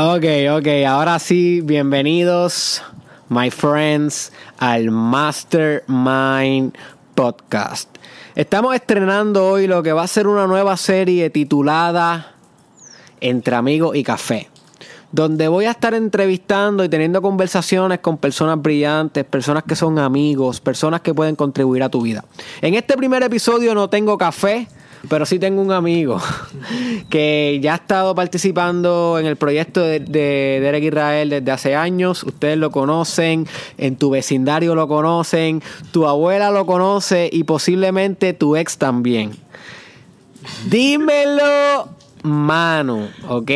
Ok, ok, ahora sí, bienvenidos, my friends, al Mastermind Podcast. Estamos estrenando hoy lo que va a ser una nueva serie titulada Entre Amigos y Café, donde voy a estar entrevistando y teniendo conversaciones con personas brillantes, personas que son amigos, personas que pueden contribuir a tu vida. En este primer episodio no tengo café, pero sí tengo un amigo que ya ha estado participando en el proyecto de, Derek Israel desde hace años. Ustedes lo conocen, en tu vecindario lo conocen, tu abuela lo conoce y posiblemente tu ex también. Dímelo, Manu, ¿ok?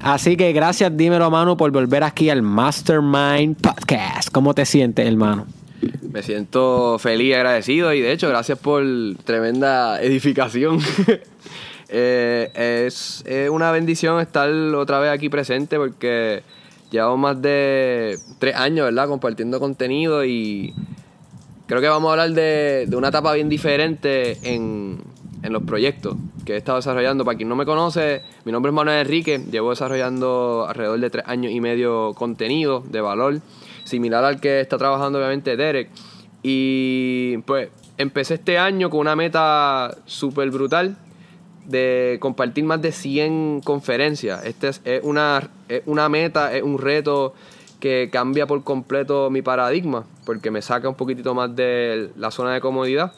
Así que gracias, dímelo, Manu, por volver aquí al Mastermind Podcast. ¿Cómo te sientes, hermano? Me siento feliz y agradecido y de hecho gracias por tremenda edificación. Eh, es, una bendición estar otra vez aquí presente porque llevamos más de tres años, ¿verdad? Compartiendo contenido y creo que vamos a hablar de, una etapa bien diferente en, en los proyectos que he estado desarrollando. Para quien no me conoce, mi nombre es Manuel Enrique, llevo desarrollando alrededor de tres años y medio contenido de valor similar al que está trabajando obviamente Derek. Y pues empecé este año con una meta súper brutal de compartir más de 100 conferencias. Este es, una, una meta, es un reto que cambia por completo mi paradigma, porque me saca un poquitito más de la zona de comodidad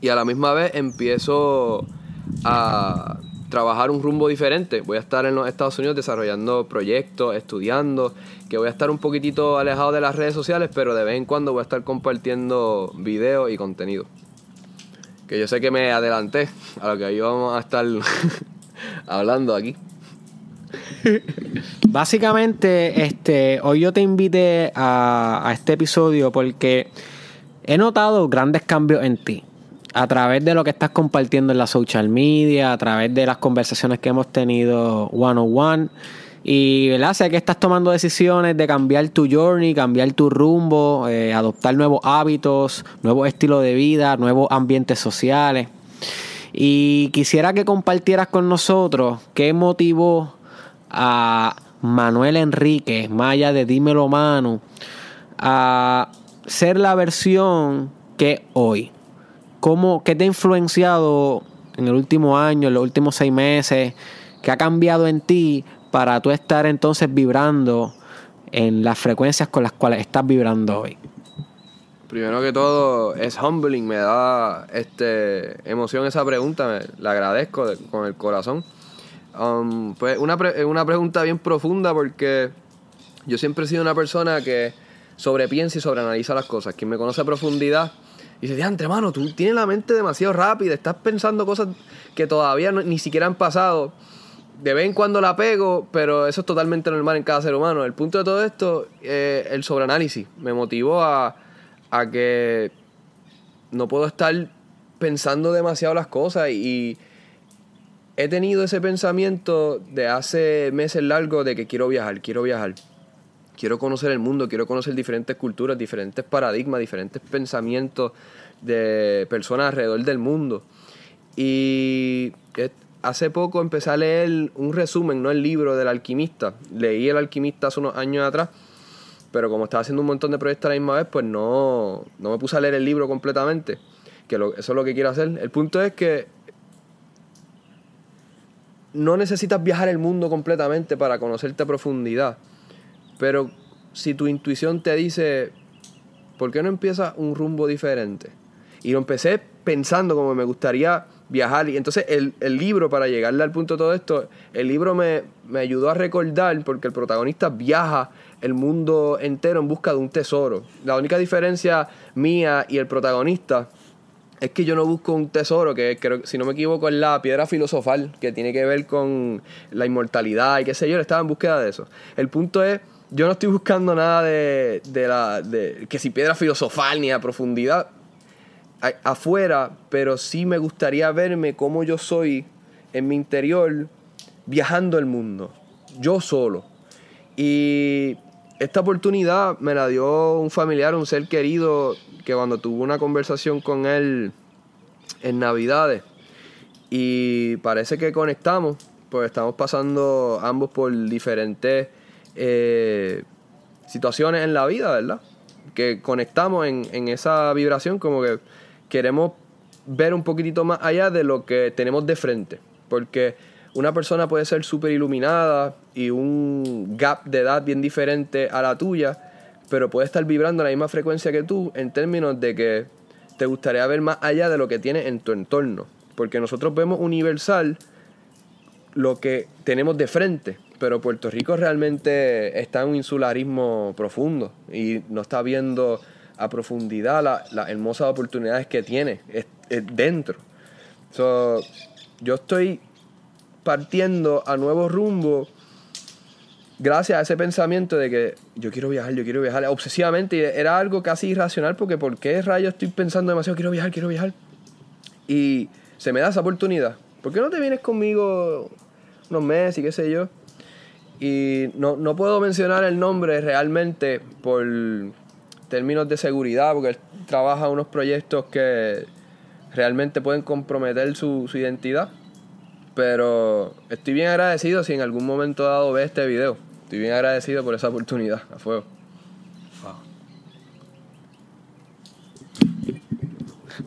y a la misma vez empiezo a trabajar un rumbo diferente. Voy a estar en los Estados Unidos desarrollando proyectos, estudiando, que voy a estar un poquitito alejado de las redes sociales, pero de vez en cuando voy a estar compartiendo videos y contenido. Que yo sé que me adelanté a lo que hoy vamos a estar hablando aquí. Básicamente, este, hoy yo te invité a este episodio porque he notado grandes cambios en ti a través de lo que estás compartiendo en la social media, a través de las conversaciones que hemos tenido one on one. Y ¿verdad? sé que estás tomando decisiones de cambiar tu journey, cambiar tu rumbo, eh, adoptar nuevos hábitos, nuevos estilos de vida, nuevos ambientes sociales. Y quisiera que compartieras con nosotros qué motivó a Manuel Enrique, Maya de Dímelo Manu, a ser la versión que hoy. ¿Cómo, ¿Qué te ha influenciado en el último año, en los últimos seis meses? ¿Qué ha cambiado en ti para tú estar entonces vibrando en las frecuencias con las cuales estás vibrando hoy? Primero que todo, es humbling, me da este, emoción esa pregunta, la agradezco con el corazón. Um, pues una, una pregunta bien profunda porque yo siempre he sido una persona que sobrepiensa y sobreanaliza las cosas. Quien me conoce a profundidad y dice, diante, mano, tú tienes la mente demasiado rápida, estás pensando cosas que todavía ni siquiera han pasado. De vez en cuando la pego, pero eso es totalmente normal en cada ser humano. El punto de todo esto, eh, el sobreanálisis, me motivó a, a que no puedo estar pensando demasiado las cosas y he tenido ese pensamiento de hace meses largos de que quiero viajar, quiero viajar. Quiero conocer el mundo, quiero conocer diferentes culturas, diferentes paradigmas, diferentes pensamientos de personas alrededor del mundo. Y hace poco empecé a leer un resumen, no el libro del alquimista. Leí el alquimista hace unos años atrás, pero como estaba haciendo un montón de proyectos a la misma vez, pues no, no me puse a leer el libro completamente. Que eso es lo que quiero hacer. El punto es que no necesitas viajar el mundo completamente para conocerte a profundidad. Pero si tu intuición te dice, ¿por qué no empiezas un rumbo diferente? Y lo empecé pensando como me gustaría viajar. Y entonces el, libro, para llegarle al punto de todo esto, el libro me, me ayudó a recordar, porque el protagonista viaja el mundo entero en busca de un tesoro. La única diferencia mía y el protagonista es que yo no busco un tesoro, que creo, si no me equivoco es la piedra filosofal, que tiene que ver con la inmortalidad y qué sé yo, estaba en búsqueda de eso. El punto es yo no estoy buscando nada de, la. De, que si piedra filosofal ni a profundidad afuera, pero sí me gustaría verme como yo soy en mi interior viajando el mundo, yo solo. Y esta oportunidad me la dio un familiar, un ser querido, que cuando tuve una conversación con él en Navidades, y parece que conectamos, pues estamos pasando ambos por diferentes eh, situaciones en la vida, ¿verdad? Que conectamos en, esa vibración como que queremos ver un poquitito más allá de lo que tenemos de frente. Porque una persona puede ser súper iluminada y un gap de edad bien diferente a la tuya, pero puede estar vibrando a la misma frecuencia que tú en términos de que te gustaría ver más allá de lo que tienes en tu entorno. Porque nosotros vemos universal lo que tenemos de frente, pero Puerto Rico realmente está en un insularismo profundo y no está viendo a profundidad las hermosas oportunidades que tiene dentro. yo estoy partiendo a nuevos rumbos gracias a ese pensamiento de que yo quiero viajar, yo quiero viajar obsesivamente. Era algo casi irracional porque ¿por qué rayos estoy pensando demasiado? Quiero viajar, quiero viajar. Y se me da esa oportunidad. ¿Por qué no te vienes conmigo unos meses y qué sé yo? Y no, no puedo mencionar el nombre realmente por términos de seguridad, porque él trabaja unos proyectos que realmente pueden comprometer su, su identidad. Pero estoy bien agradecido si en algún momento dado ve este video. Estoy bien agradecido por esa oportunidad. A fuego.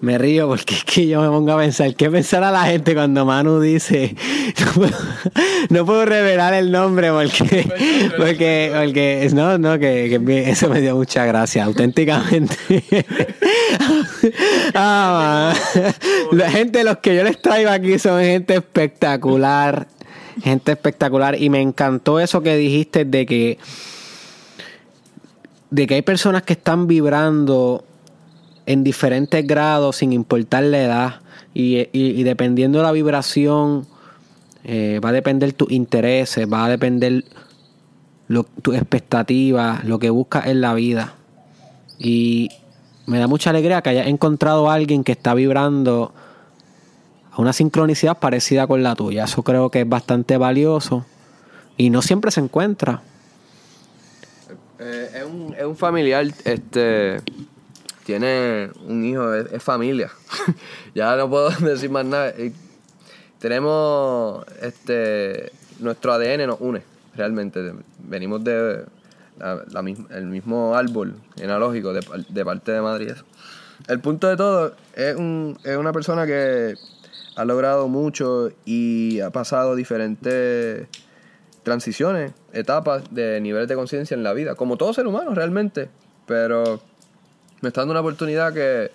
Me río porque es que yo me pongo a pensar, ¿qué pensará la gente cuando Manu dice, no puedo, revelar el nombre porque, porque, porque, no, no, que, eso me dio mucha gracia, auténticamente. ah, la gente, los que yo les traigo aquí son gente espectacular, gente espectacular y me encantó eso que dijiste de que, de que hay personas que están vibrando en diferentes grados sin importar la edad y, dependiendo de la vibración eh, va a depender tus intereses, va a depender tus expectativas, lo que buscas en la vida. Y me da mucha alegría que hayas encontrado a alguien que está vibrando a una sincronicidad parecida con la tuya. Eso creo que es bastante valioso y no siempre se encuentra. Eh, es, un, es un familiar, este tiene un hijo, es, familia. ya no puedo decir más nada. Tenemos este nuestro ADN nos une realmente. Venimos de la, el mismo árbol analógico de, parte de Madrid. El punto de todo es, un, es una persona que ha logrado mucho y ha pasado diferentes transiciones, etapas de niveles de conciencia en la vida, como todo ser humano realmente. Pero me está dando una oportunidad que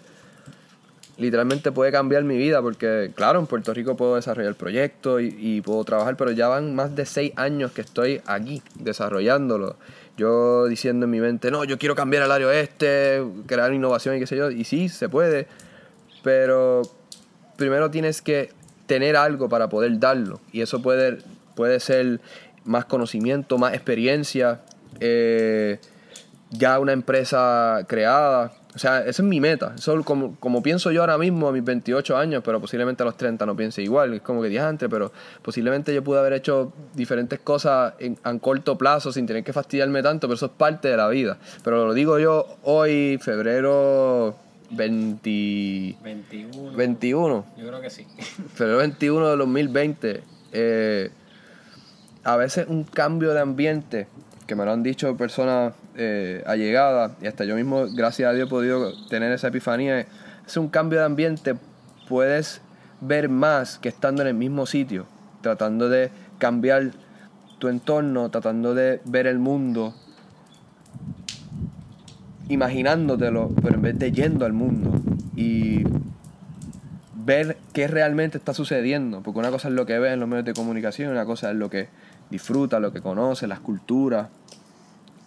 literalmente puede cambiar mi vida, porque claro, en Puerto Rico puedo desarrollar proyectos y, y, puedo trabajar, pero ya van más de seis años que estoy aquí desarrollándolo. Yo diciendo en mi mente, no, yo quiero cambiar el área este, crear innovación y qué sé yo, y sí, se puede, pero primero tienes que tener algo para poder darlo, y eso puede, puede ser más conocimiento, más experiencia, eh, ya una empresa creada, o sea, esa es mi meta. Eso como, como pienso yo ahora mismo a mis 28 años, pero posiblemente a los 30 no piense igual. Es como que antes, pero posiblemente yo pude haber hecho diferentes cosas en, a corto plazo sin tener que fastidiarme tanto, pero eso es parte de la vida. Pero lo digo yo hoy, febrero 20... 21. 21. Yo creo que sí. Febrero 21 de 2020. Eh, a veces un cambio de ambiente, que me lo han dicho personas eh, allegada, y hasta yo mismo, gracias a Dios, he podido tener esa epifanía, es un cambio de ambiente, puedes ver más que estando en el mismo sitio, tratando de cambiar tu entorno, tratando de ver el mundo, imaginándotelo, pero en vez de yendo al mundo y ver qué realmente está sucediendo, porque una cosa es lo que ves en los medios de comunicación, una cosa es lo que disfruta, lo que conoce, las culturas,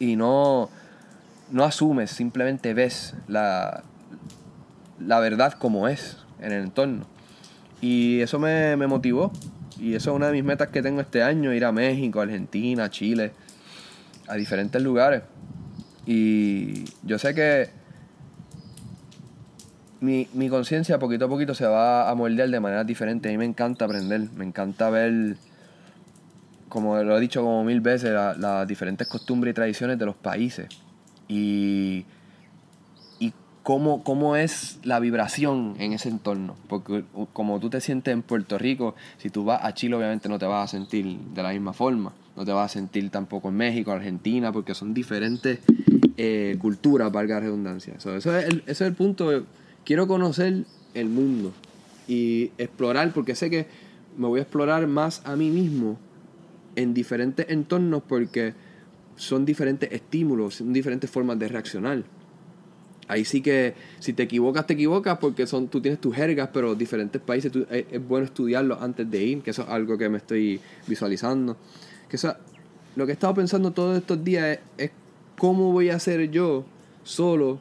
y no, no asumes, simplemente ves la, la verdad como es en el entorno. Y eso me, me motivó. Y eso es una de mis metas que tengo este año, ir a México, Argentina, Chile, a diferentes lugares. Y yo sé que mi, mi conciencia poquito a poquito se va a moldear de manera diferente. A mí me encanta aprender, me encanta ver como lo he dicho como mil veces, las diferentes costumbres y tradiciones de los países. Y, y cómo, cómo es la vibración en ese entorno. Porque como tú te sientes en Puerto Rico, si tú vas a Chile obviamente no te vas a sentir de la misma forma. no te vas a sentir tampoco en México, Argentina, porque son diferentes eh, culturas, valga la redundancia. eso, es el, ese es el punto. Quiero conocer el mundo y explorar, porque sé que me voy a explorar más a mí mismo en diferentes entornos porque son diferentes estímulos, son diferentes formas de reaccionar. Ahí sí que si te equivocas, te equivocas porque son, tú tienes tus jergas, pero diferentes países es, bueno estudiarlos antes de ir, que eso es algo que me estoy visualizando. Que eso, lo que he estado pensando todos estos días es, cómo voy a hacer yo solo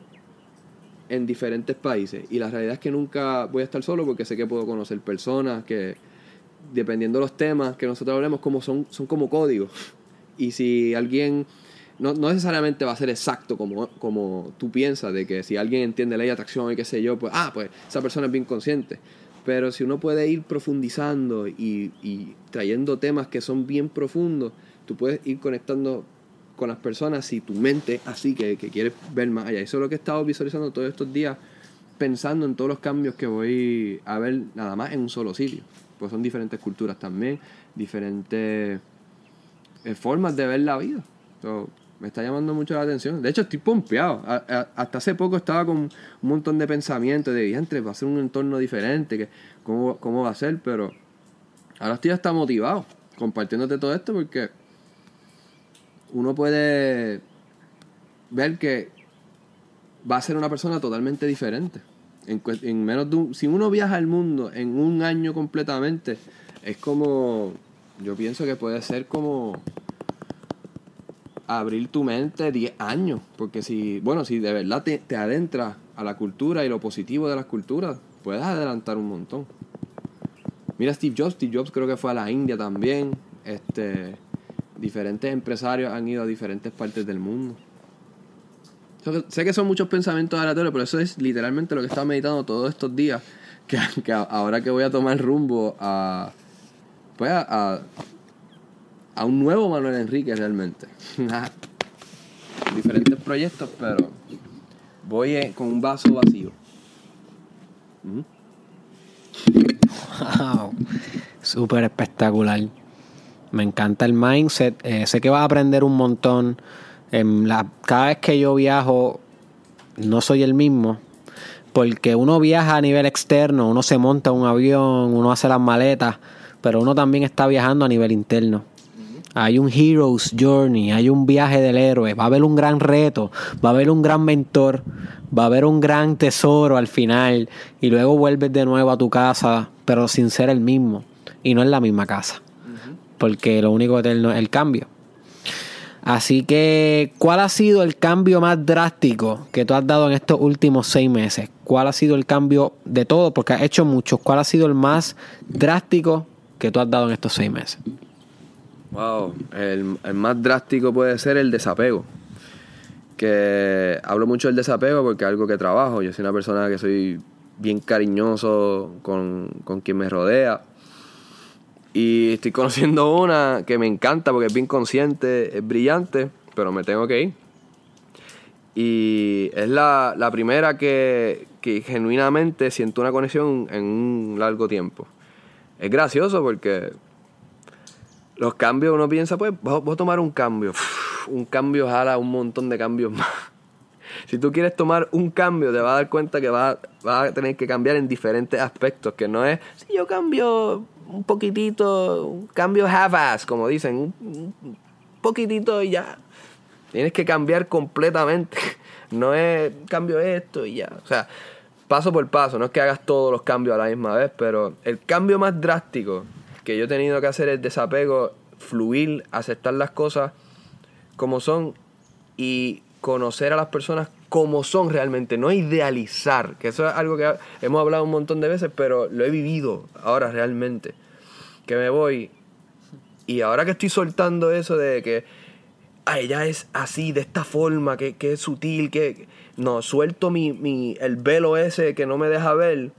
en diferentes países. Y la realidad es que nunca voy a estar solo porque sé que puedo conocer personas que, dependiendo de los temas que nosotros hablemos, como son, son como códigos. Y si alguien no, necesariamente va a ser exacto como, como tú piensas, de que si alguien entiende ley de atracción y qué sé yo, pues, ah, pues esa persona es bien consciente. Pero si uno puede ir profundizando y, y trayendo temas que son bien profundos, tú puedes ir conectando con las personas si tu mente así que, que quieres ver más allá. Eso es lo que he estado visualizando todos estos días, pensando en todos los cambios que voy a ver nada más en un solo sitio. Pues son diferentes culturas también, diferentes eh, formas de ver la vida me está llamando mucho la atención. De hecho, estoy pompeado. hasta hace poco estaba con un montón de pensamientos de diantre, va a ser un entorno diferente, que cómo, cómo va a ser, pero ahora estoy hasta motivado compartiéndote todo esto porque uno puede ver que va a ser una persona totalmente diferente. En, en menos de un, si uno viaja al mundo en un año completamente, es como, yo pienso que puede ser como abrir tu mente 10 años. Porque si, bueno, si de verdad te, te adentras a la cultura y lo positivo de las culturas, puedes adelantar un montón. Mira Steve Jobs, Steve Jobs creo que fue a la India también. Este, diferentes empresarios han ido a diferentes partes del mundo. Sé que son muchos pensamientos aleatorios, pero eso es literalmente lo que he estado meditando todos estos días. Que, ahora que voy a tomar rumbo a, pues a, a un nuevo Manuel Enrique realmente. Diferentes proyectos, pero voy eh, con un vaso vacío. Wow, súper espectacular. Me encanta el mindset. Eh, sé que vas a aprender un montón. En la, cada vez que yo viajo, no soy el mismo. Porque uno viaja a nivel externo, uno se monta un avión, uno hace las maletas, pero uno también está viajando a nivel interno. Hay un Hero's Journey, hay un viaje del héroe, va a haber un gran reto, va a haber un gran mentor, va a haber un gran tesoro al final y luego vuelves de nuevo a tu casa, pero sin ser el mismo y no en la misma casa, porque lo único eterno es el cambio. Así que, ¿cuál ha sido el cambio más drástico que tú has dado en estos últimos seis meses? ¿Cuál ha sido el cambio de todo? Porque has hecho muchos. ¿Cuál ha sido el más drástico que tú has dado en estos seis meses? Wow, el, más drástico puede ser el desapego. Que hablo mucho del desapego porque es algo que trabajo. Yo soy una persona que soy bien cariñoso con, con quien me rodea. Y estoy conociendo una que me encanta porque es bien consciente, es brillante, pero me tengo que ir. Y es la, la primera que, que, genuinamente siento una conexión en un largo tiempo. Es gracioso porque los cambios, uno piensa, pues, voy a tomar un cambio. un cambio jala un montón de cambios más. si tú quieres tomar un cambio, te vas a dar cuenta que vas, a tener que cambiar en diferentes aspectos, que no es, si yo cambio un poquitito, un cambio half-ass, como dicen, un poquitito y ya. Tienes que cambiar completamente. No es cambio esto y ya. O sea, paso por paso, no es que hagas todos los cambios a la misma vez, pero el cambio más drástico que yo he tenido que hacer el desapego, fluir, aceptar las cosas como son y conocer a las personas como son realmente, no idealizar, que eso es algo que hemos hablado un montón de veces, pero lo he vivido ahora realmente. Que me voy y ahora que estoy soltando eso de que ella es así, de esta forma, que, que es sutil, que no, suelto mi, mi, el velo ese que no me deja ver,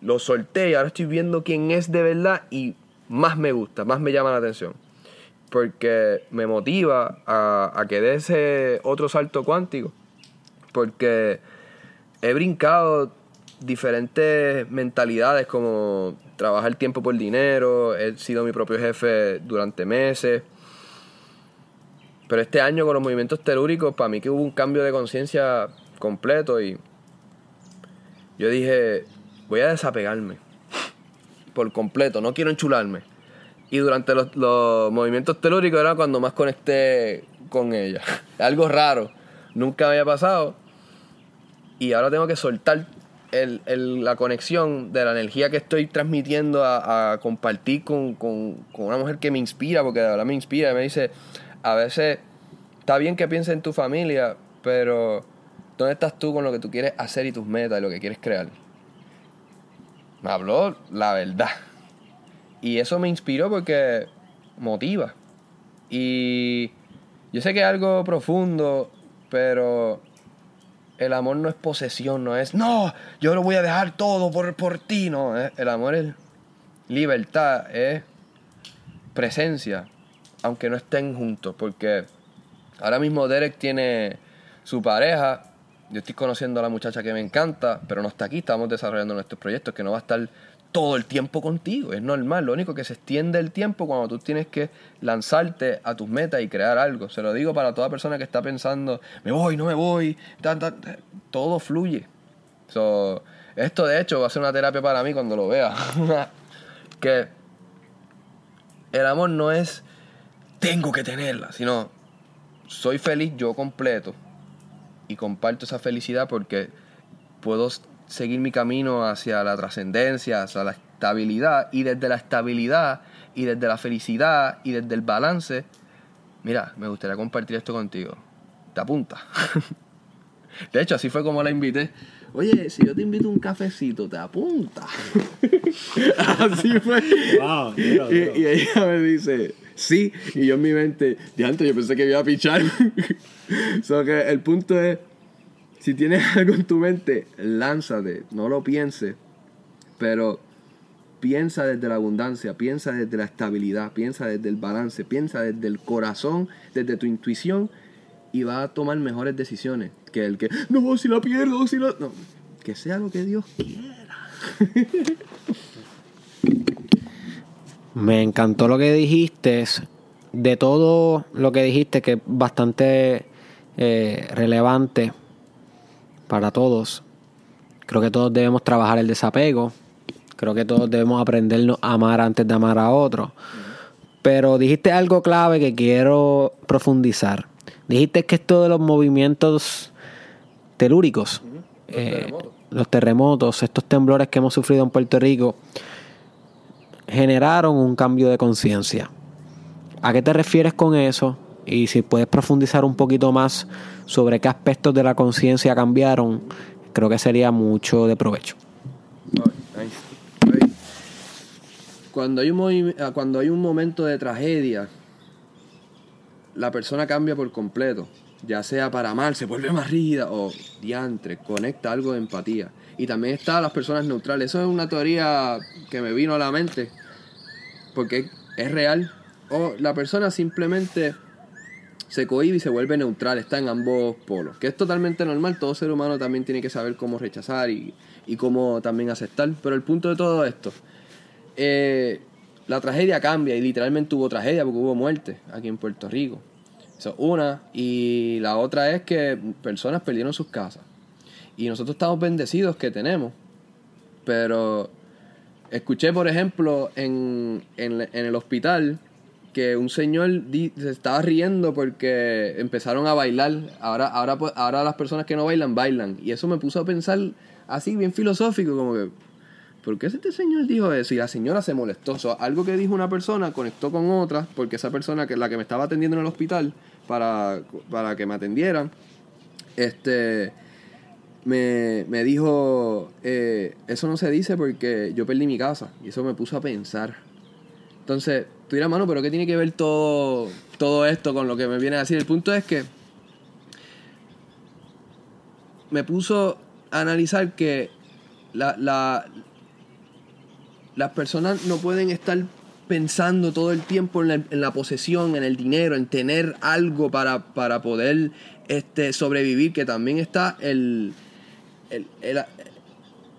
lo solté y ahora estoy viendo quién es de verdad y más me gusta, más me llama la atención. Porque me motiva a, a que dé ese otro salto cuántico. Porque he brincado diferentes mentalidades como trabajar tiempo por dinero, he sido mi propio jefe durante meses Pero este año con los movimientos telúricos, para mí que hubo un cambio de conciencia completo y yo dije, voy a desapegarme por completo, no quiero enchularme. Y durante los, los movimientos telúricos era cuando más conecté con ella. Algo raro, nunca me había pasado. Y ahora tengo que soltar el, el, la conexión de la energía que estoy transmitiendo a, compartir con, con, con, una mujer que me inspira, porque de verdad me inspira. Y me dice, a veces está bien que pienses en tu familia, pero ¿dónde estás tú con lo que tú quieres hacer y tus metas y lo que quieres crear? Me habló la verdad. Y eso me inspiró porque motiva. Y yo sé que es algo profundo, pero el amor no es posesión, no es, no, yo lo voy a dejar todo por, por ti, no. El amor es libertad, es presencia, aunque no estén juntos, porque ahora mismo Derek tiene su pareja, yo estoy conociendo a la muchacha que me encanta, pero no está aquí, estamos desarrollando nuestros proyectos, que no va a estar todo el tiempo contigo, es normal, lo único que se extiende el tiempo cuando tú tienes que lanzarte a tus metas y crear algo. Se lo digo para toda persona que está pensando, me voy, no me voy, todo fluye. So, esto de hecho va a ser una terapia para mí cuando lo vea. que el amor no es tengo que tenerla, sino soy feliz yo completo y comparto esa felicidad porque puedo seguir mi camino hacia la trascendencia, hacia la estabilidad y desde la estabilidad y desde la felicidad y desde el balance, mira, me gustaría compartir esto contigo. Te apunta. De hecho, así fue como la invité. Oye, si yo te invito un cafecito, te apunta. así fue. Wow, y, y, ella me dice, sí. Y yo en mi mente, de antes yo pensé que iba a pichar. so que el punto es si tienes algo en tu mente, lánzate, no lo pienses, pero piensa desde la abundancia, piensa desde la estabilidad, piensa desde el balance, piensa desde el corazón, desde tu intuición y va a tomar mejores decisiones que el que, no, si la pierdo, si la... No, que sea lo que Dios quiera. Me encantó lo que dijiste. De todo lo que dijiste, que es bastante eh, relevante para todos. Creo que todos debemos trabajar el desapego. Creo que todos debemos aprendernos a amar antes de amar a otro. Pero dijiste algo clave que quiero profundizar. Dijiste que esto de los movimientos telúricos, eh, los terremotos, estos temblores que hemos sufrido en Puerto Rico, generaron un cambio de conciencia. ¿A qué te refieres con eso? Y si puedes profundizar un poquito más sobre qué aspectos de la conciencia cambiaron, creo que sería mucho de provecho. Cuando hay, un ah, cuando hay un momento de tragedia, la persona cambia por completo. Ya sea para mal, se vuelve más rígida o diantre, conecta algo de empatía. Y también está las personas neutrales. Eso es una teoría que me vino a la mente. Porque es real. O la persona simplemente se cohibe y se vuelve neutral, está en ambos polos, que es totalmente normal, todo ser humano también tiene que saber cómo rechazar y, cómo también aceptar, pero el punto de todo esto, eh, la tragedia cambia y literalmente hubo tragedia porque hubo muerte aquí en Puerto Rico. Eso es una, y la otra es que personas perdieron sus casas. Y nosotros estamos bendecidos que tenemos, pero escuché, por ejemplo, en, en el hospital que un señor se estaba riendo porque empezaron a bailar. Ahora, ahora, pues, ahora las personas que no bailan, bailan. Y eso me puso a pensar así, bien filosófico, como que, ¿por qué este señor dijo eso? Y la señora se molestó. algo que dijo una persona conectó con otra, porque esa persona, que la que me estaba atendiendo en el hospital, para, para que me atendieran, este, me, me dijo, eh, eso no se dice porque yo perdí mi casa. Y eso me puso a pensar. Entonces, tú dirás, mano, pero ¿qué tiene que ver todo, todo esto con lo que me viene a decir? El punto es que me puso a analizar que la, la, las personas no pueden estar pensando todo el tiempo en la, en la, posesión, en el dinero, en tener algo para, para poder este, sobrevivir, que también está el, el, el,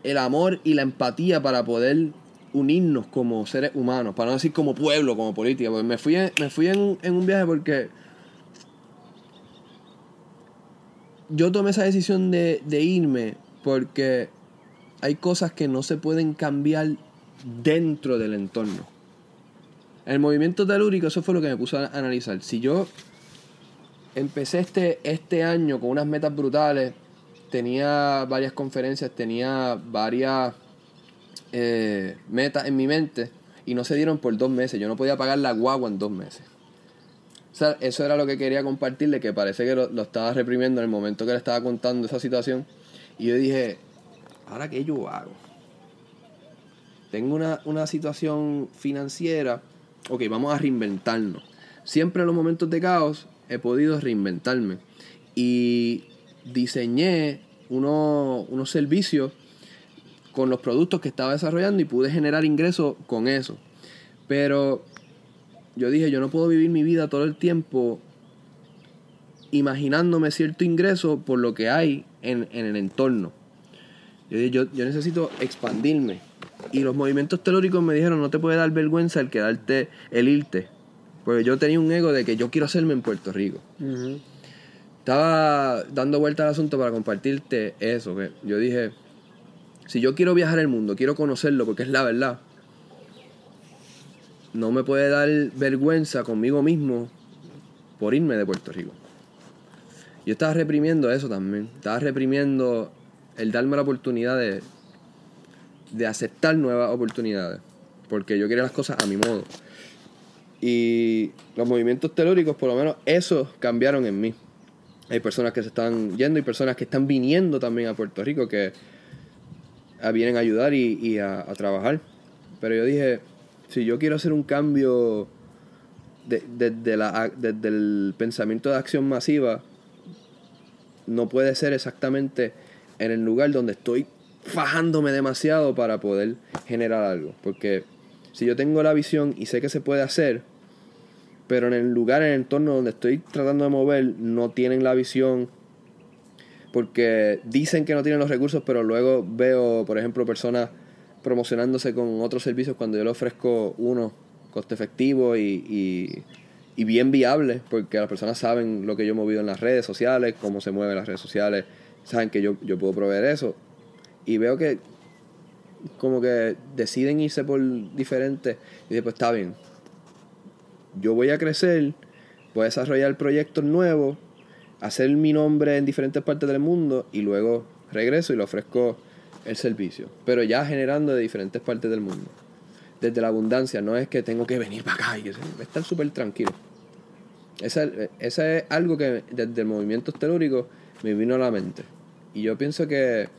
el amor y la empatía para poder unirnos como seres humanos, para no decir como pueblo, como política. Porque me fui en, me fui en, un viaje porque yo tomé esa decisión de, de irme porque hay cosas que no se pueden cambiar dentro del entorno. El movimiento telúrico, eso fue lo que me puso a analizar. Si yo empecé este, este año con unas metas brutales, tenía varias conferencias, tenía varias eh, metas en mi mente y no se dieron por dos meses. Yo no podía pagar la guagua en dos meses. Eso era lo que quería compartirle, que parece que lo, estaba reprimiendo en el momento que le estaba contando esa situación. Y yo dije, ¿ahora qué yo hago? Tengo una, una situación financiera, ok, vamos a reinventarnos. Siempre en los momentos de caos he podido reinventarme. Y diseñé uno- unos servicios con los productos que estaba desarrollando y pude generar ingresos con eso. Pero yo dije, yo no puedo vivir mi vida todo el tiempo imaginándome cierto ingreso por lo que hay en, en el entorno. Yo dije, yo, yo necesito expandirme. Y los movimientos telúricos me dijeron, no te puede dar vergüenza el quedarte, el irte. Porque yo tenía un ego de que yo quiero hacerme en Puerto Rico. Estaba dando vuelta al asunto para compartirte eso. Que yo dije, si yo quiero viajar el mundo, quiero conocerlo porque es la verdad, no me puede dar vergüenza conmigo mismo por irme de Puerto Rico. Yo estaba reprimiendo eso también. Estaba reprimiendo el darme la oportunidad de, de aceptar nuevas oportunidades. Porque yo quería las cosas a mi modo. Y los movimientos telúricos, por lo menos, eso cambiaron en mí. Hay personas que se están yendo y personas que están viniendo también a Puerto Rico que a- vienen a ayudar y, a, trabajar. Pero yo dije, si yo quiero hacer un cambio desde el pensamiento de acción masiva, no puede ser exactamente en el lugar donde estoy fajándome demasiado para poder generar algo. Porque si yo tengo la visión y sé que se puede hacer, pero en el lugar, en el entorno donde estoy tratando de mover, no tienen la visión. Porque dicen que no tienen los recursos, pero luego veo, por ejemplo, personas promocionándose con otros servicios cuando yo le ofrezco uno coste efectivo y, y, bien viable, porque las personas saben lo que yo he movido en las redes sociales, cómo se mueven las redes sociales, saben que yo, yo puedo proveer eso. Y veo que como que deciden irse por diferentes y después está bien. Yo voy a crecer, voy a desarrollar proyectos nuevos, hacer mi nombre en diferentes partes del mundo y luego regreso y le ofrezco el servicio. Pero ya generando de diferentes partes del mundo. Desde la abundancia, no es que tengo que venir para acá y estar súper tranquilo. Ese, ese es algo que desde el movimiento telúrico me vino a la mente. Y yo pienso que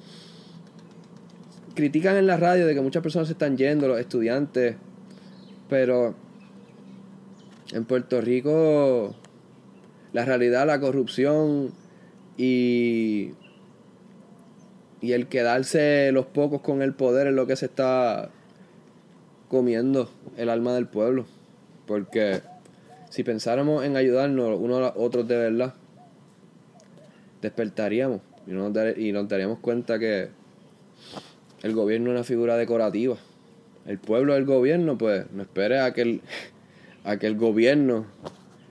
critican en la radio de que muchas personas se están yendo, los estudiantes, pero en Puerto Rico la realidad, la corrupción y, y el quedarse los pocos con el poder es lo que se está comiendo el alma del pueblo. Porque si pensáramos en ayudarnos unos a los otros de verdad, despertaríamos y nos, y nos daríamos cuenta que el gobierno es una figura decorativa. El pueblo del gobierno, pues, no espere a que el, a que el gobierno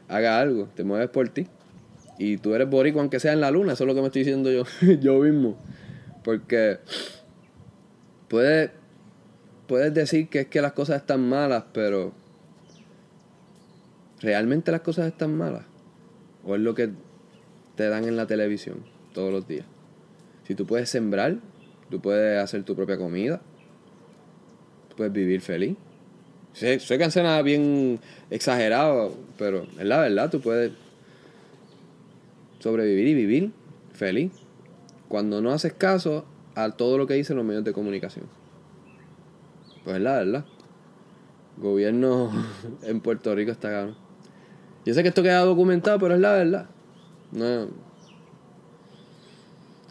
haga algo. Te mueves por ti. Y tú eres boricua aunque sea en la luna. Eso es lo que me estoy diciendo yo, yo mismo. Porque puedes, puedes decir que es que las cosas están malas, pero ¿realmente las cosas están malas? ¿O es lo que te dan en la televisión todos los días? Si tú puedes sembrar, tú puedes hacer tu propia comida, tú puedes vivir feliz. Sé que suena bien exagerado, pero es la verdad, tú puedes sobrevivir y vivir feliz cuando no haces caso a todo lo que dicen los medios de comunicación. Pues es la verdad. Gobierno en Puerto Rico está caro. Yo sé que esto queda documentado, pero es la verdad. No.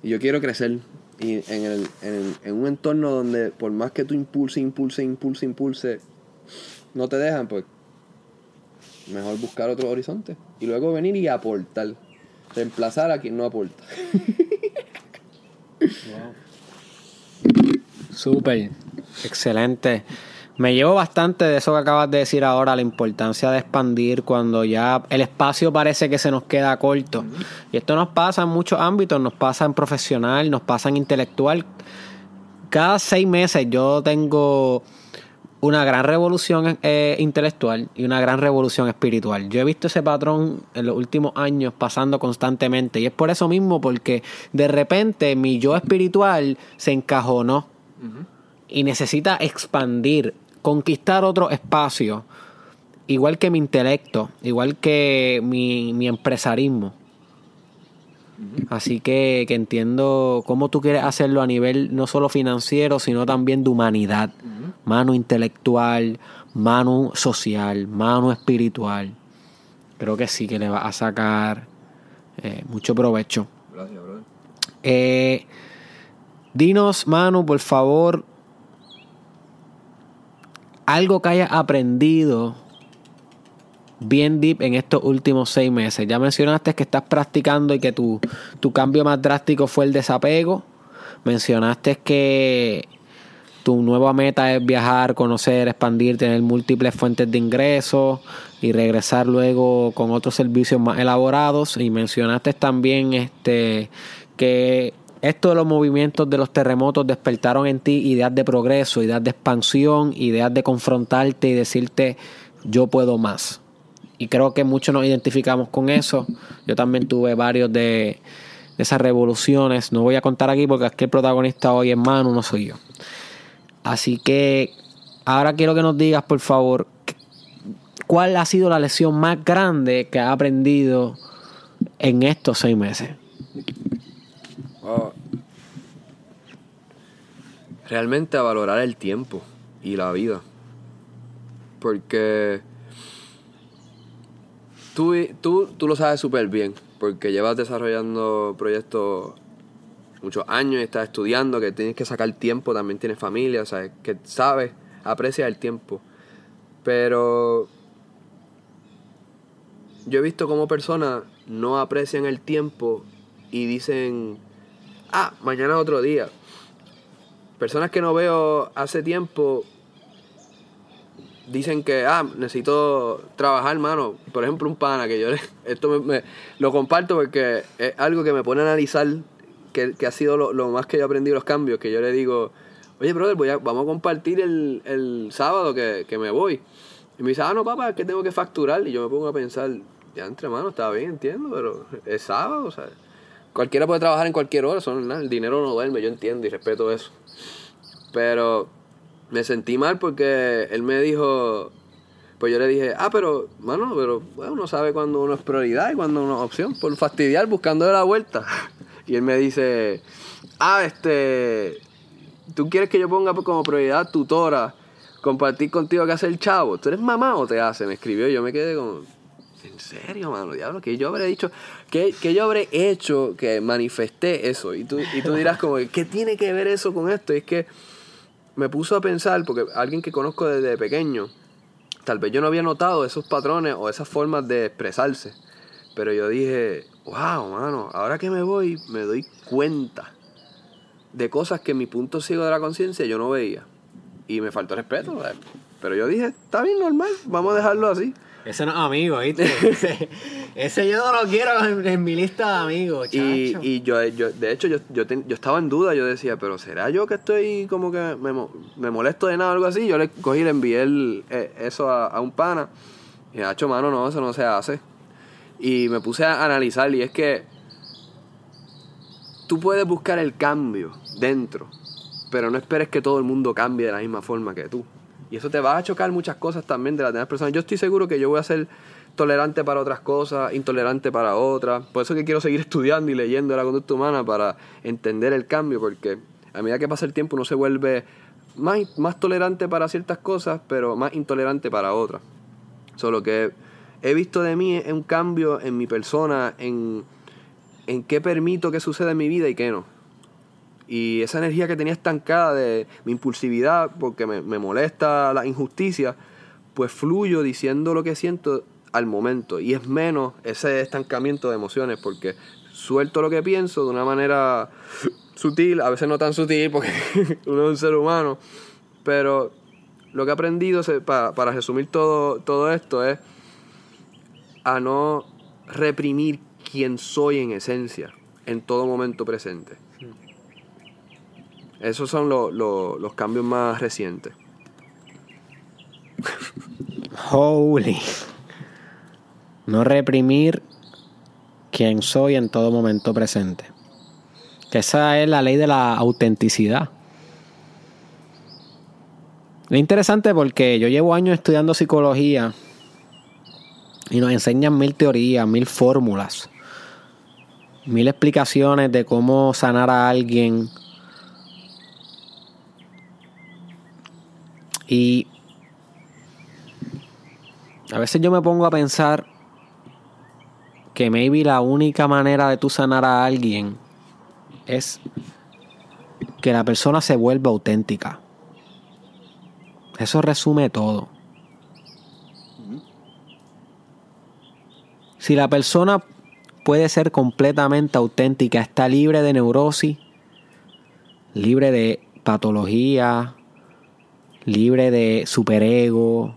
Y yo quiero crecer. Y en, en, el- en un entorno donde por más que tú impulse, impulse, impulse, impulse, no te dejan, pues mejor buscar otro horizonte. Y luego venir y aportar. Reemplazar a quien no aporta. Súper, excelente. Me llevo bastante de eso que acabas de decir ahora, la importancia de expandir cuando ya el espacio parece que se nos queda corto. Y esto nos pasa en muchos ámbitos, nos pasa en profesional, nos pasa en intelectual. Cada seis meses yo tengo una gran revolución eh, intelectual y una gran revolución espiritual. Yo he visto ese patrón en los últimos años pasando constantemente y es por eso mismo porque de repente mi yo espiritual se encajonó y necesita expandir, conquistar otro espacio, igual que mi intelecto, igual que mi, empresarismo. Así que, que, entiendo cómo tú quieres hacerlo a nivel no solo financiero, sino también de humanidad mano intelectual, mano social, mano espiritual. Creo que sí que le va a sacar eh, mucho provecho. Gracias, brother. Eh, dinos, Manu, por favor, algo que hayas aprendido bien deep en estos últimos seis meses. Ya mencionaste que estás practicando y que tu, tu cambio más drástico fue el desapego. Mencionaste que tu nueva meta es viajar, conocer, expandir, tener múltiples fuentes de ingresos y regresar luego con otros servicios más elaborados. Y mencionaste también este que esto de los movimientos de los terremotos despertaron en ti ideas de progreso, ideas de expansión, ideas de confrontarte y decirte yo puedo más. Y creo que muchos nos identificamos con eso. Yo también tuve varios de, esas revoluciones. No voy a contar aquí porque aquí el protagonista hoy es Manu, no soy yo. Así que ahora quiero que nos digas, por favor, cuál ha sido la lección más grande que has aprendido en estos seis meses. realmente valorar el tiempo y la vida. Porque tú, tú, tú lo sabes súper bien, porque llevas desarrollando proyectos muchos años y estás estudiando, que tienes que sacar tiempo, también tienes familia, o sea, que sabes, aprecias el tiempo. Pero yo he visto como personas no aprecian el tiempo y dicen, ah, mañana otro día. Personas que no veo hace tiempo dicen que, ah, necesito trabajar, mano. Por ejemplo, un pana que yo esto me, lo comparto porque es algo que me pone a analizar que, ha sido lo, más que yo he aprendido los cambios, que yo le digo, oye, brother, voy a, vamos a compartir el, sábado que, me voy. Y me dice, ah, no, papá, es que tengo que facturar. Y yo me pongo a pensar, ya entre manos, está bien, entiendo, pero es sábado, o sea, cualquiera puede trabajar en cualquier hora, son, el dinero no duerme, yo entiendo y respeto eso. Pero me sentí mal porque él me dijo, pues yo le dije, ah, pero, mano, pero bueno, uno sabe cuando uno es prioridad y cuando uno es opción, por fastidiar, buscando la vuelta. Y él me dice, ah, este, ¿tú quieres que yo ponga como prioridad tutora compartir contigo que hace el chavo? ¿Tú eres mamá o te hace? Me escribió y yo me quedé como, ¿en serio, mano? Diablo, que yo habré dicho, que, yo habré hecho que manifesté eso? Y tú, y tú dirás como, ¿qué tiene que ver eso con esto? Y es que me puso a pensar, porque alguien que conozco desde pequeño, tal vez yo no había notado esos patrones o esas formas de expresarse. Pero yo dije, wow, mano, ahora que me voy, me doy cuenta de cosas que en mi punto ciego de la conciencia yo no veía. Y me faltó respeto. Pero yo dije, está bien normal, vamos a dejarlo así. Ese no es amigo, ¿viste? ese, yo no lo quiero en, mi lista de amigos, Y, y yo, yo, de hecho, yo, yo, yo, estaba en duda. Yo decía, pero ¿será yo que estoy como que me, me molesto de nada o algo así? Yo le cogí y le envié el, eh, eso a, a, un pana. Y, hecho, mano, no, eso no se hace. Y me puse a analizar y es que tú puedes buscar el cambio dentro, pero no esperes que todo el mundo cambie de la misma forma que tú. Y eso te va a chocar muchas cosas también de las demás personas. Yo estoy seguro que yo voy a ser tolerante para otras cosas, intolerante para otras. Por eso que quiero seguir estudiando y leyendo la conducta humana para entender el cambio, porque a medida que pasa el tiempo uno se vuelve más, más tolerante para ciertas cosas, pero más intolerante para otras. Solo que he visto de mí un cambio en mi persona, en, en qué permito que suceda en mi vida y qué no. Y esa energía que tenía estancada de mi impulsividad, porque me, me molesta la injusticia, pues fluyo diciendo lo que siento al momento. Y es menos ese estancamiento de emociones, porque suelto lo que pienso de una manera sutil, a veces no tan sutil, porque uno es un ser humano, pero lo que he aprendido para, resumir todo, todo esto es a no reprimir quien soy en esencia en todo momento presente. Esos son los cambios más recientes. Holy. No reprimir quien soy en todo momento presente. Que esa es la ley de la autenticidad. Es interesante porque yo llevo años estudiando psicología y nos enseñan mil teorías, mil fórmulas, mil explicaciones de cómo sanar a alguien. Y a veces yo me pongo a pensar que maybe la única manera de tú sanar a alguien es que la persona se vuelva auténtica. Eso resume todo. Si la persona puede ser completamente auténtica, está libre de neurosis, libre de patología, libre de superego,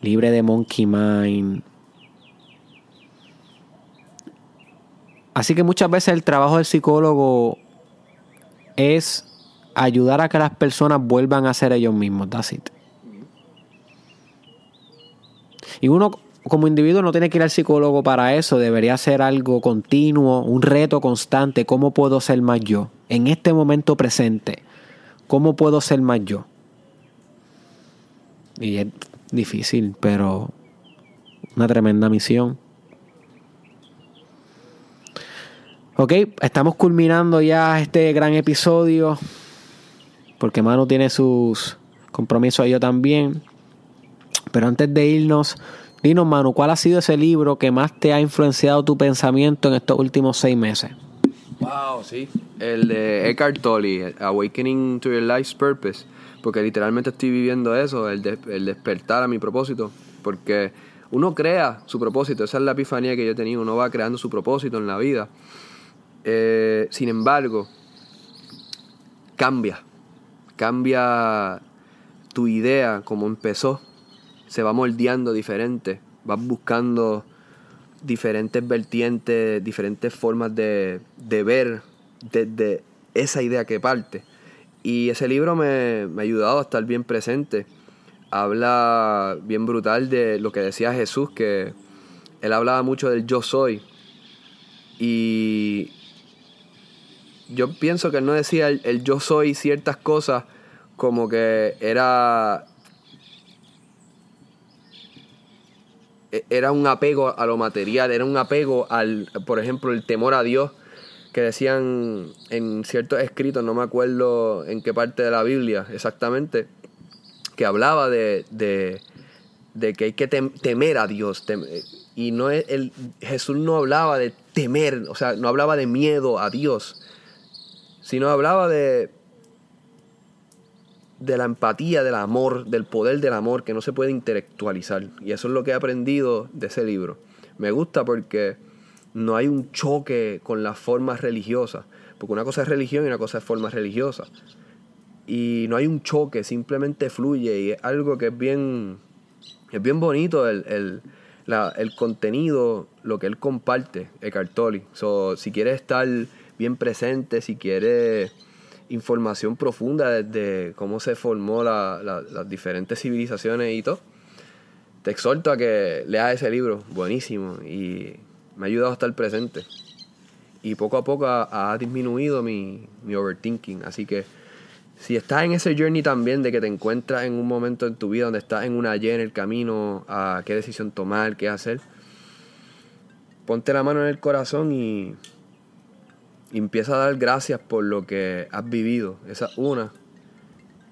libre de monkey mind. Así que muchas veces el trabajo del psicólogo es ayudar a que las personas vuelvan a ser ellos mismos. That's it. Y uno como individuo no tiene que ir al psicólogo para eso, debería ser algo continuo, un reto constante. ¿Cómo puedo ser más yo? En este momento presente, ¿cómo puedo ser más yo? Y es difícil, pero una tremenda misión. Ok, estamos culminando ya este gran episodio porque Manu tiene sus compromisos yo también. Pero antes de irnos, dinos Manu, ¿cuál ha sido ese libro que más te ha influenciado tu pensamiento en estos últimos seis meses? Wow, sí. El de Eckhart Tolle, Awakening to Your Life's Purpose. Porque literalmente estoy viviendo eso, el, el despertar a mi propósito. Porque uno crea su propósito, esa es la epifanía que yo he tenido, uno va creando su propósito en la vida. Eh, sin embargo, cambia cambia tu idea como empezó, se va moldeando diferente, vas buscando diferentes vertientes, diferentes formas de, ver desde esa idea que parte. Y ese libro me, me, ha ayudado a estar bien presente. Habla bien brutal de lo que decía Jesús, que él hablaba mucho del yo soy. Y yo pienso que él no decía el, yo soy ciertas cosas como que era e, era un apego a lo material, era un apego al, por ejemplo, el temor a Dios, que decían en ciertos escritos, no me acuerdo en qué parte de la Biblia exactamente, que hablaba de, de, que hay que temer a Dios. y no es el, Jesús no hablaba de temer, o sea, no hablaba de miedo a Dios, sino hablaba de, de la empatía, del amor, del poder del amor que no se puede intelectualizar. Y eso es lo que he aprendido de ese libro. Me gusta porque no hay un choque con las formas religiosas. Porque una cosa es religión y una cosa es forma religiosa. Y no hay un choque, simplemente fluye. Y es algo que es bien, es bien bonito el, el, el contenido, lo que él comparte, Eckhart Tolle. So, si quieres estar bien presente, si quiere información profunda de cómo se formó la, las diferentes civilizaciones y todo, te exhorto a que leas ese libro, buenísimo, y me ha ayudado a estar presente. Y poco a poco ha, disminuido mi, mi overthinking, así que si estás en ese journey también de que te encuentras en un momento en tu vida donde estás en una Y en el camino a qué decisión tomar, qué hacer, ponte la mano en el corazón y empieza a dar gracias por lo que has vivido, esa una,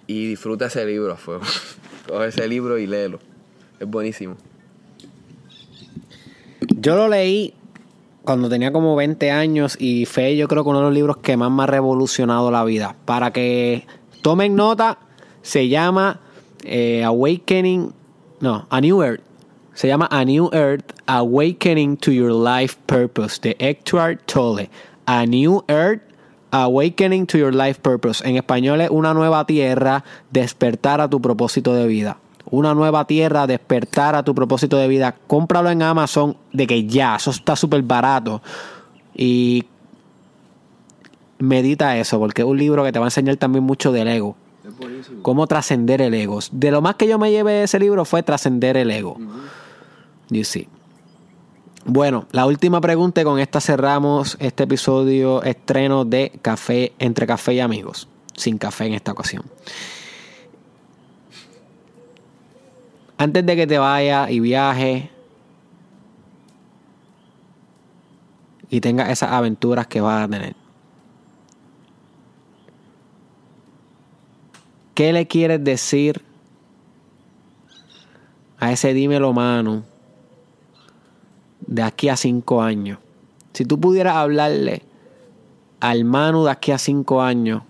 y disfruta ese libro a fuego. Coge ese libro y léelo. Es buenísimo. Yo lo leí cuando tenía como 20 años y fue yo creo que uno de los libros que más me ha revolucionado la vida. Para que tomen nota, se llama eh, Awakening, no, A New Earth. Se llama A New Earth, Awakening to Your Life Purpose, de Hector Tolle. A New Earth, Awakening to Your Life Purpose. En español es Una nueva tierra, despertar a tu propósito de vida. Una nueva tierra, despertar a tu propósito de vida. Cómpralo en Amazon de que ya, eso está súper barato. Y medita eso, porque es un libro que te va a enseñar también mucho del ego. Cómo trascender el ego. De lo más que yo me llevé de ese libro fue trascender el ego. You see. Bueno, la última pregunta y con esta cerramos este episodio estreno de Café entre Café y Amigos. Sin café en esta ocasión. Antes de que te vaya y viaje y tengas esas aventuras que vas a tener. ¿Qué le quieres decir a ese dímelo mano de aquí a cinco años? Si tú pudieras hablarle al Manu de aquí a cinco años,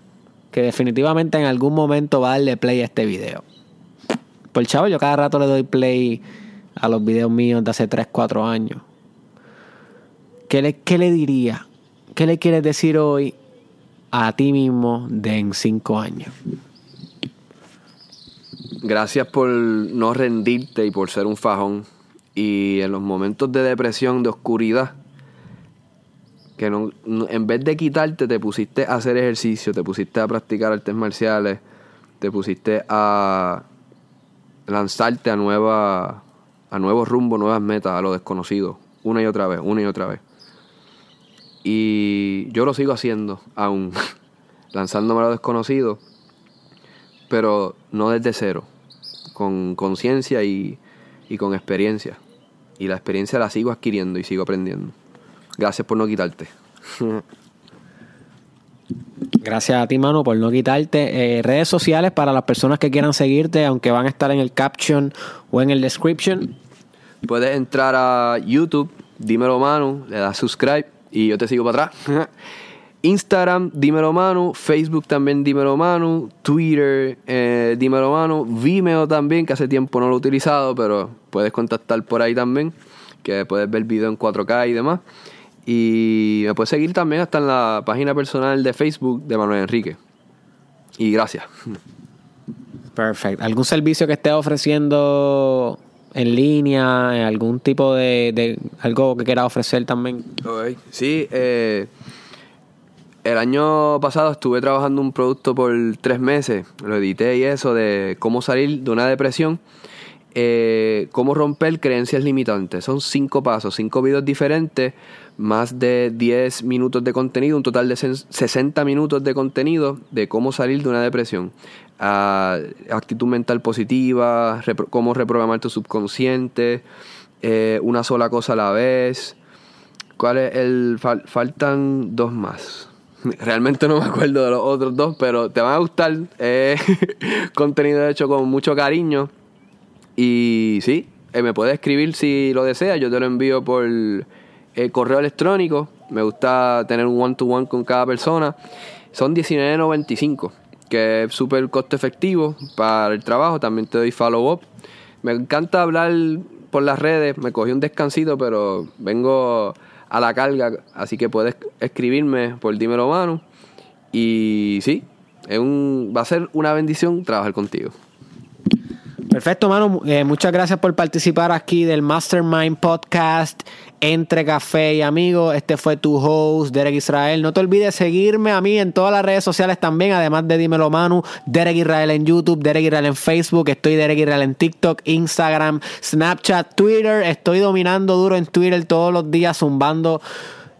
que definitivamente en algún momento va a darle play a este video. Por chavo, yo cada rato le doy play a los videos míos de hace 3, 4 años. ¿Qué le, qué le diría? ¿Qué le quieres decir hoy a ti mismo de en cinco años? Gracias por no rendirte y por ser un fajón. Y en los momentos de depresión, de oscuridad, que no, en vez de quitarte, te pusiste a hacer ejercicio, te pusiste a practicar artes marciales, te pusiste a lanzarte a nueva, a nuevos rumbos, nuevas metas, a lo desconocido, una y otra vez, una y otra vez. Y yo lo sigo haciendo aún, lanzándome a lo desconocido pero no desde cero, con conciencia y, con experiencia. Y la experiencia la sigo adquiriendo y sigo aprendiendo. Gracias por no quitarte. Gracias a ti, mano, por no quitarte. Eh, redes sociales para las personas que quieran seguirte, aunque van a estar en el caption o en el description. Puedes entrar a YouTube, dímelo, mano, le das subscribe y yo te sigo para atrás. Instagram, Dímelo Manu, Facebook también Dímelo Manu, Twitter, eh, Dímelo Manu, Vimeo también, que hace tiempo no lo he utilizado, pero puedes contactar por ahí también, que puedes ver video en 4K y demás. Y me puedes seguir también hasta en la página personal de Facebook de Manuel Enrique. Y gracias. Perfecto. ¿Algún servicio que esté ofreciendo en línea? ¿Algún tipo de, algo que quiera ofrecer también? Sí, eh el año pasado estuve trabajando un producto por tres meses, lo edité y eso, de cómo salir de una depresión, eh, cómo romper creencias limitantes. Son cinco pasos, cinco videos diferentes, más de 10 minutos de contenido, un total de 60 minutos de contenido de cómo salir de una depresión. Ah, actitud mental positiva, cómo reprogramar tu subconsciente, eh, una sola cosa a la vez. ¿Cuál es el faltan dos más? Realmente no me acuerdo de los otros dos, pero te van a gustar. Es contenido hecho con mucho cariño. Y sí, eh, me puedes escribir si lo deseas. Yo te lo envío por eh, correo electrónico. Me gusta tener un one-to-one con cada persona. Son $19.95, que es súper costo efectivo para el trabajo. También te doy follow-up. Me encanta hablar por las redes. Me cogí un descansito, pero vengo a la carga. Así que puedes escribirme por Dímelo Manu. Y sí, es un, va a ser una bendición trabajar contigo. Perfecto, mano. Eh, muchas gracias por participar aquí del Mastermind Podcast entre café y amigos. Este fue tu host, Derek Israel. No te olvides seguirme a mí en todas las redes sociales también, además de Dímelo Manu, Derek Israel en YouTube, Derek Israel en Facebook, estoy Derek Israel en TikTok, Instagram, Snapchat, Twitter. Estoy dominando duro en Twitter todos los días, zumbando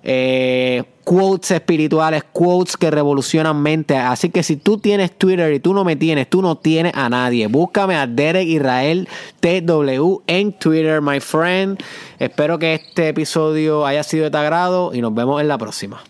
eh, quotes espirituales, quotes que revolucionan mente. Así que si tú tienes Twitter y tú no me tienes, tú no tienes a nadie. Búscame a Derek Israel TW en Twitter, my friend. Espero que este episodio haya sido de tu agrado y nos vemos en la próxima.